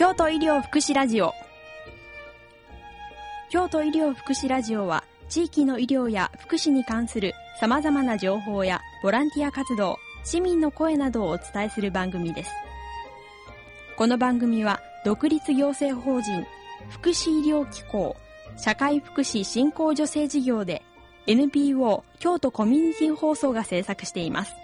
京都医療福祉ラジオ。京都医療福祉ラジオは地域の医療や福祉に関する様々な情報やボランティア活動市民の声などをお伝えする番組です。この番組は独立行政法人福祉医療機構社会福祉振興助成事業で NPO 京都コミュニティ放送が制作しています。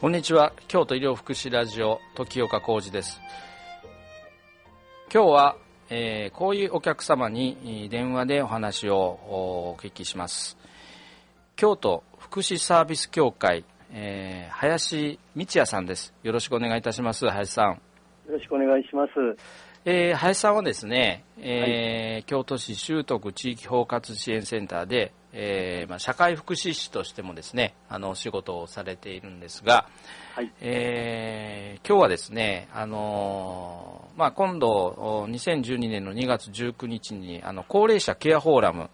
こんにちは。京都医療福祉ラジオ時岡浩二です。今日は、えー、こういうお客様に電話でお話をお聞きします。京都福祉サービス協会、えー、林道也さんです。よろしくお願いいたします林さん。よろしくお願いします。えー、林さんはですね、えー、はい、京都市修徳地域包括支援センターで、えーまあ、社会福祉士としてもですねあの仕事をされているんですが、はい。えー、今日はですね、あのまあ、今度2012年の2月19日にあの高齢者ケアフォーラム、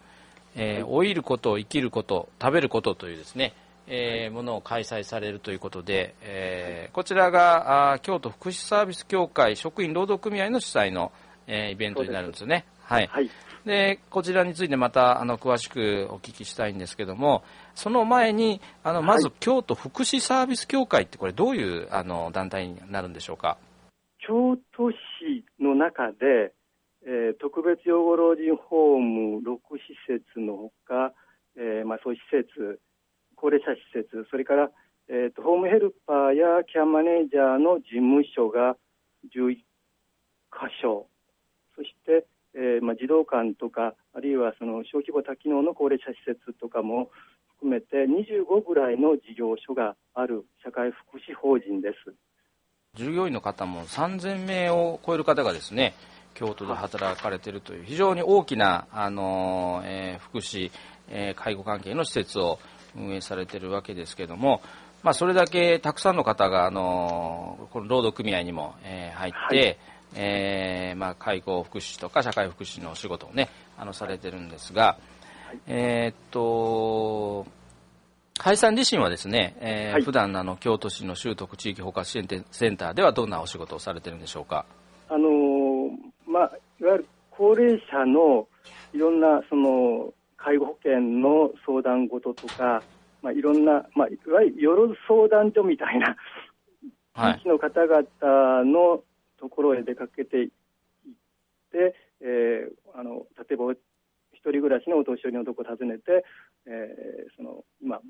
えー、老いること生きること食べることというですね、えー、ものを開催されるということで、えー、こちらがあ京都福祉サービス協会職員労働組合の主催の、えー、イベントになるんですよね。はい、はいでこちらについてまたあの詳しくお聞きしたいんですけどもその前にあのまず京都福祉サービス協会ってこれどういうあの団体になるんでしょうか？京都市の中で、えー、特別養護老人ホーム6施設のほか、えーまあ、そういう施設高齢者施設それから、えーと、ホームヘルパーやケアマネージャーの事務所が11箇所そしてえー、まあ、児童館とかあるいはその小規模多機能の高齢者施設とかも含めて25ぐらいの事業所がある社会福祉法人です。従業員の方も3000名を超える方がですね京都で働かれているという非常に大きな、あのえー、福祉、えー、介護関係の施設を運営されているわけですけれども、まあ、それだけたくさんの方が、あのこの労働組合にも、えー、入って、はいえーまあ、介護福祉とか社会福祉のお仕事をねあのされてるんですが、はい、えー、っと林さん自身はですね、えーはい、普段あの京都市の習得地域包括支援センターではどんなお仕事をされてるんでしょうか？あのー、まあ、いわゆる高齢者のいろんなその介護保険の相談事とか、まあ、いろんな、まあ、いわゆる夜相談所みたいな地域の方々のところへ出かけていって、えー、あの例えば一人暮らしのお年寄りのところを訪ねて、えー、その今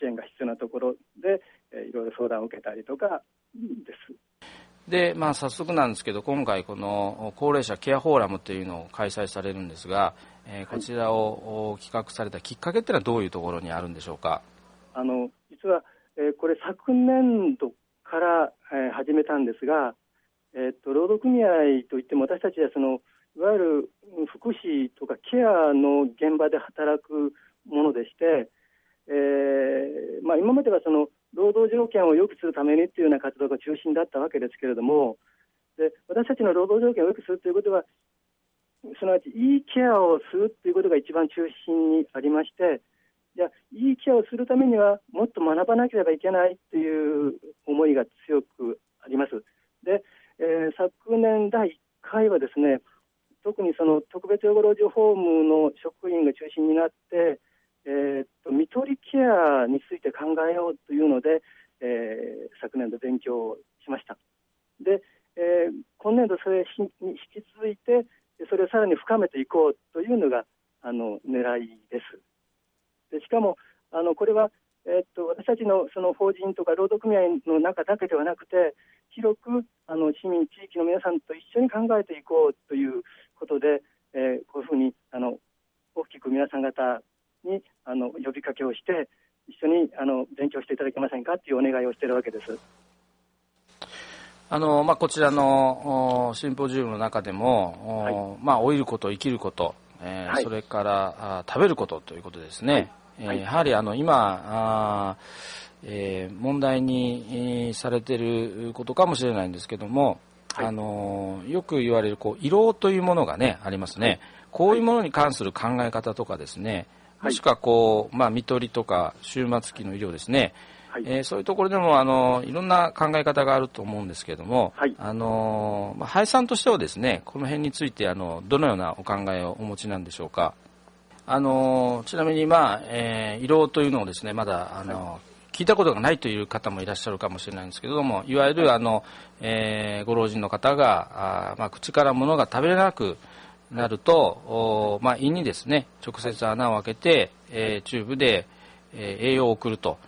支援が必要なところで、えー、いろいろ相談を受けたりとかです。で、まあ、早速なんですけど今回この高齢者ケアフォーラムというのを開催されるんですが、えー、こちらを企画されたきっかけっていうのはどういうところにあるんでしょうか？あの実は、えー、これ昨年度から、えー、始めたんですが、えっと、労働組合といっても私たちはそのいわゆる福祉とかケアの現場で働くものでして、えーまあ、今まではその労働条件を良くするためにというような活動が中心だったわけですけれどもで私たちの労働条件を良くするということはすなわちいいケアをするということが一番中心にありましてじゃいいケアをするためにはもっと学ばなければいけないという思いが強くあります。年第1回はですね特にその特別養護老人ホームの職員が中心になって、えー、っと看取りケアについて考えようというので、えー、昨年度勉強しました。で、えー、今年度それに引き続いてそれをさらに深めていこうというのがあの狙いです。でしかもあのこれはと、私たちのその法人とか労働組合の中だけではなくて、広くあの市民、地域の皆さんと一緒に考えていこうということで、えー、こういうふうにあの大きく皆さん方にあの呼びかけをして、一緒にあの勉強していただけませんかというお願いをしているわけです。あのまあ、こちらのシンポジウムの中でも、はい、まあ、老いること、生きること、えーはい、それからあ食べることということですね。はい。はい、やはりあの今あ、えー、問題にされていることかもしれないんですけども、はい、あのよく言われるこう胃ろうというものがねありますね、こういうものに関する考え方とかですねもしくはこう、まあ、見取りとか終末期の医療ですね、はい、えー、そういうところでもあのいろんな考え方があると思うんですけれども、はい、あのまあ、林さんとしてはですねこの辺についてあのどのようなお考えをお持ちなんでしょうか？あのちなみに、まあえー、胃ろうというのをですねまだあの、はい聞いたことがないという方もいらっしゃるかもしれないんですけれどもいわゆるあの、えー、ご老人の方があ、まあ、口から物が食べれなくなると、まあ、胃にですね直接穴を開けて、えー、チューブで、えー、栄養を送ると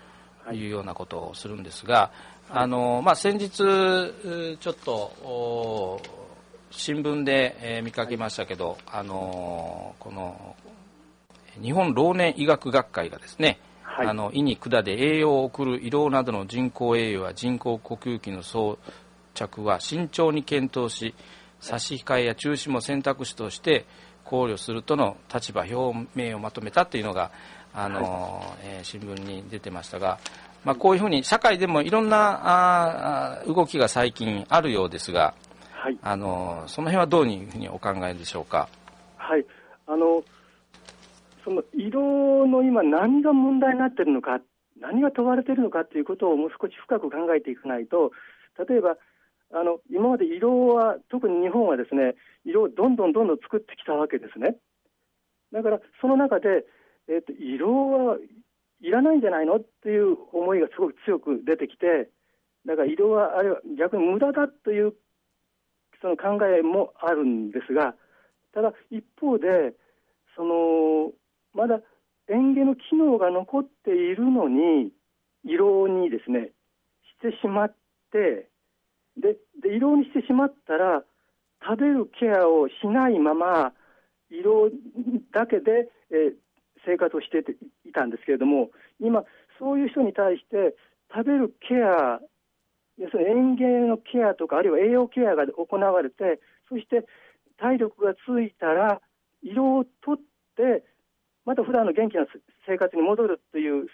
い。うようなことをするんですが、あのまあ、先日ちょっと新聞で、えー、見かけましたけど、あのこの日本老年医学学会がですね、はい、あの胃に管で栄養を送る胃ろうなどの人工栄養や人工呼吸器の装着は慎重に検討し差し控えや中止も選択肢として考慮するとの立場表明をまとめたというのがあの、はい、えー、新聞に出てましたが、まあ、こういうふうに社会でもいろんなあ動きが最近あるようですが、はい、あのその辺はどういうふうにお考えでしょうか？はい。あのその色の今、何が問題になっているのか、何が問われているのかということをもう少し深く考えていかないと、例えば、あの今まで色は、特に日本はですね、色をどんどんどんどん作ってきたわけですね。だから、その中で、えーと、色はいらないんじゃないのっていう思いがすごく強く出てきて、だから色はあれは逆に無駄だというその考えもあるんですが、ただ一方で、そのまだ園芸の機能が残っているのに、胃ろうにですね、してしまって、で、で胃ろうにしてしまったら、食べるケアをしないまま、胃ろうだけで、えー、生活をしていたんですけれども、今、そういう人に対して、食べるケア、要するに園芸のケアとか、あるいは栄養ケアが行われて、そして体力がついたら、胃ろうを取って、また普段の元気な生活に戻るという、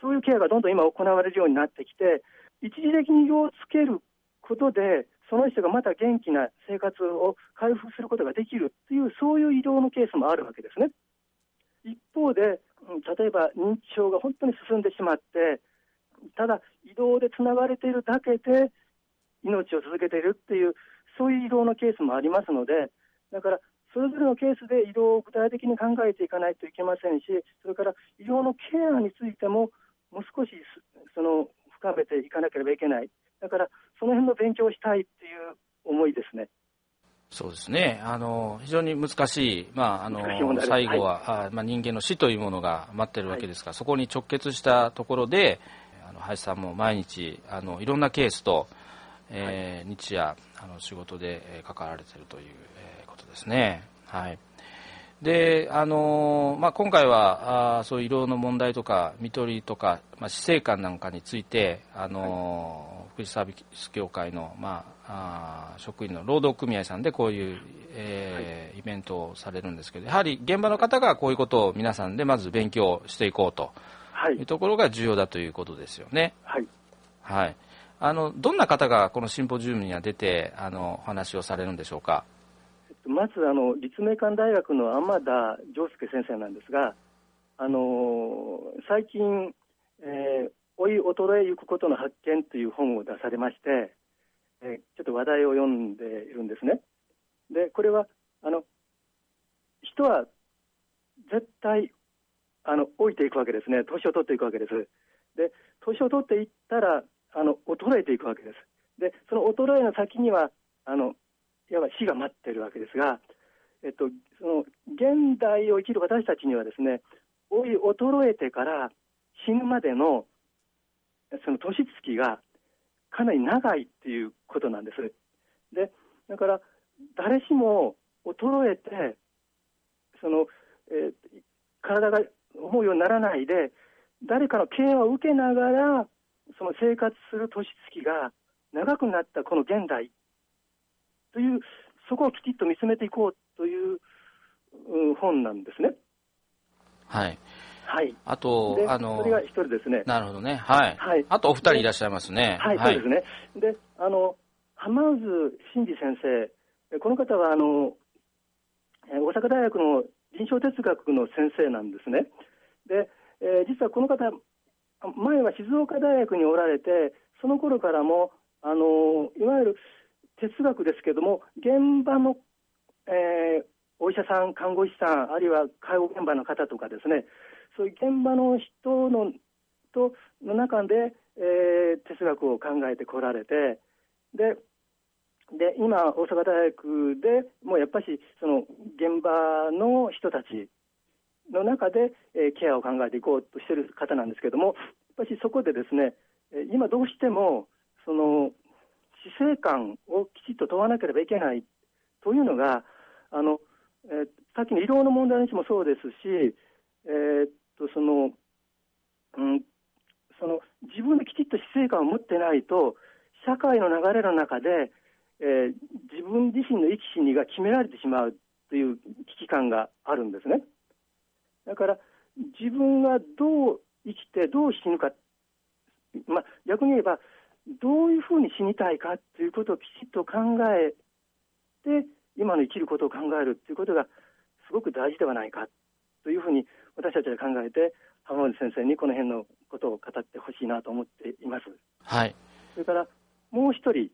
そういうケアがどんどん今行われるようになってきて、一時的に色をつけることで、その人がまた元気な生活を回復することができるという、そういう移動のケースもあるわけですね。一方で、例えば認知症が本当に進んでしまって、ただ移動でつながれているだけで命を続けているっていう、そういう移動のケースもありますので、だからそれぞれのケースで医療を具体的に考えていかないといけませんし、それから医療のケアについても、もう少しその深めていかなければいけない、だからその辺の勉強をしたいっていう思いですね。そうですね。あの、非常に難しい、まあ、あの、最後は、はい、あまあ、人間の死というものが待ってるわけですから、はい、そこに直結したところで、あの、林さんも毎日、あの、いろんなケースと、えー、日夜、あの、仕事で関わられているという、ですね。はい。で、あのまあ、今回はあそういう医療の問題とか、看取りとか、まあ、死生観なんかについて、あの福祉サービス協会の、まあ、あ職員の労働組合さんでこういう、えー、はい、イベントをされるんですけど、やはり現場の方がこういうことを皆さんでまず勉強していこうというところが重要だということですよね。はい。はい。あの、どんな方がこのシンポジウムには出て、あの、お話をされるんでしょうか？まずあの立命館大学の天田丈介先生なんですが、あの最近、えー、老い衰えゆくことの発見という本を出されまして、えー、ちょっと話題を読んでいるんですね。で、これはあの人は絶対あの老いていくわけですね、年を取っていくわけです。で、年を取っていったらあの衰えていくわけです。で、その衰えの先にはあのいわば死が待ってるわけですが、えっと、その現代を生きる私たちにはですね、老い衰えてから死ぬまでのその年月がかなり長いっていうことなんです。で、だから誰しも衰えて、その、えー、体が思うようにならないで、誰かのケアを受けながら、その生活する年月が長くなったこの現代という、そこをきちっと見つめていこうという、う本なんですね。はい。はい。あと、あの、それが一人ですね。なるほどね。はい。はい。あとお二人いらっしゃいますね。はい、はい、そうですね。で、あの、浜渦真二先生、この方は、あの、大阪大学の臨床哲学の先生なんですね。で、えー、実はこの方、前は静岡大学におられて、その頃からも、あのいわゆる哲学ですけども、現場の、えー、お医者さん、看護師さん、あるいは介護現場の方とかですね、そういう現場の人のとの中で、えー、哲学を考えてこられて、で、で今、大阪大学でもうやっぱりその現場の人たちの中で、え、ケアを考えていこうとしてる方なんですけども、やっぱりそこでですね、今どうしてもその死生観をきちっと問わなければいけないというのが、あのえー、さっきの医療の問題にしてもそうですし、えー、っとその、うん、その自分できちっと死生観を持ってないと、社会の流れの中で、えー、自分自身の生き死にが決められてしまうという危機感があるんですね。だから自分がどう生きてどう死ぬか、まあ、逆に言えばどういうふうに死にたいかということをきちっと考えて今の生きることを考えるということがすごく大事ではないかというふうに私たちは考えて浜森先生にこの辺のことを語ってほしいなと思っています。はい。それからもう一人、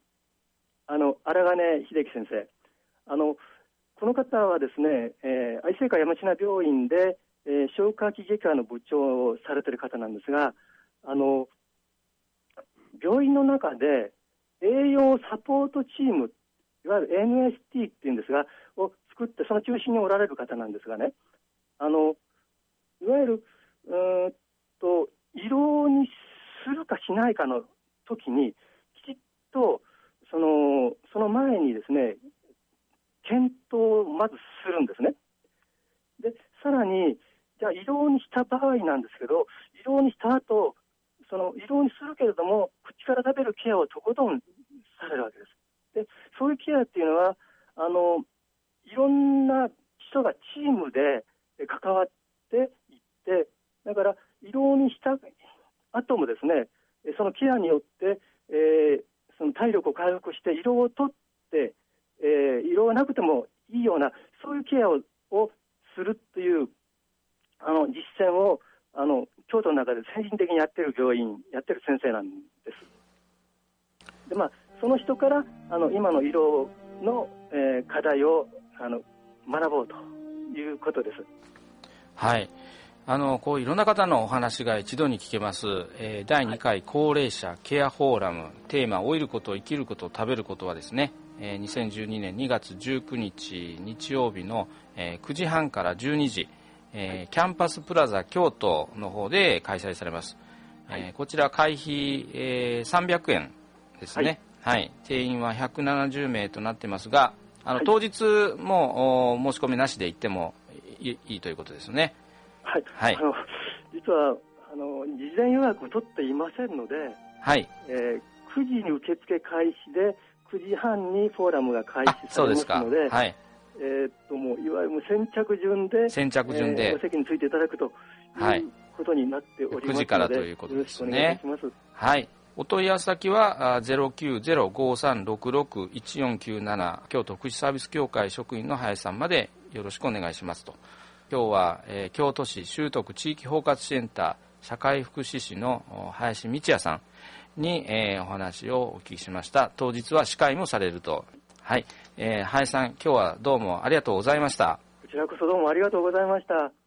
あの荒金秀樹先生、あのこの方はですね、えー、愛生会山科病院で、えー、消化器外科の部長をされている方なんですが、あの病院の中で栄養サポートチーム、いわゆる NST っていうんですが、を作って、その中心におられる方なんですがね、あのいわゆるうんと胃ろうにするかしないかの時に、きちっとそのその前にですね、検討をまずするんですね。で、さらに、じゃあ、胃ろうにした場合なんですけど、胃ろうにした後、その胃ろうにするけれども、口から食べるケアをとことんされるわけです。で、そういうケアっていうのは、あの、いろんな人がチームで関わっていって、だから、胃ろうにした後もですね、そのケアによって、えー、その体力を回復して胃ろうを取って、えー、胃ろうがなくてもいいような、そういうケアををするというあの実践をあの京都の中で先進的にやってる病院、やってる先生なんです。でまあ、その人からあの今の医療の、えー、課題をあの学ぼうということです。はい。あのこういろんな方のお話が一度に聞けます、えー、第2回高齢者ケアフォーラム、はい、テーマ「老いること生きること食べること」はですね、えー、2012年2月19日日曜日の、えー、9時半から12時、えー、キャンパスプラザ京都の方で開催されます、はい、えー、こちら会費、えー、300円ですね、はい、はい、定員は170名となってますがあの、当日も申し込みなしで行ってもいいということですね。はい、はい、あの実はあの事前予約を取っていませんので、はい。えー、9時に受付開始で9時半にフォーラムが開始されますので、はいえー、っともういわゆる先着順で先着順で、えー、お席についていただくということになっておりますので、はい、9時からということですね。はい。お問い合わせ先は090-5366-1497京都福祉サービス協会職員の林さんまでよろしくお願いしますと。今日は、えー、京都市修徳地域包括支援ター社会福祉士の林道也さんに、えー、お話をお聞きしました。当日は司会もされると。はい、えー、林さん今日はどうもありがとうございました。こちらこそどうもありがとうございました。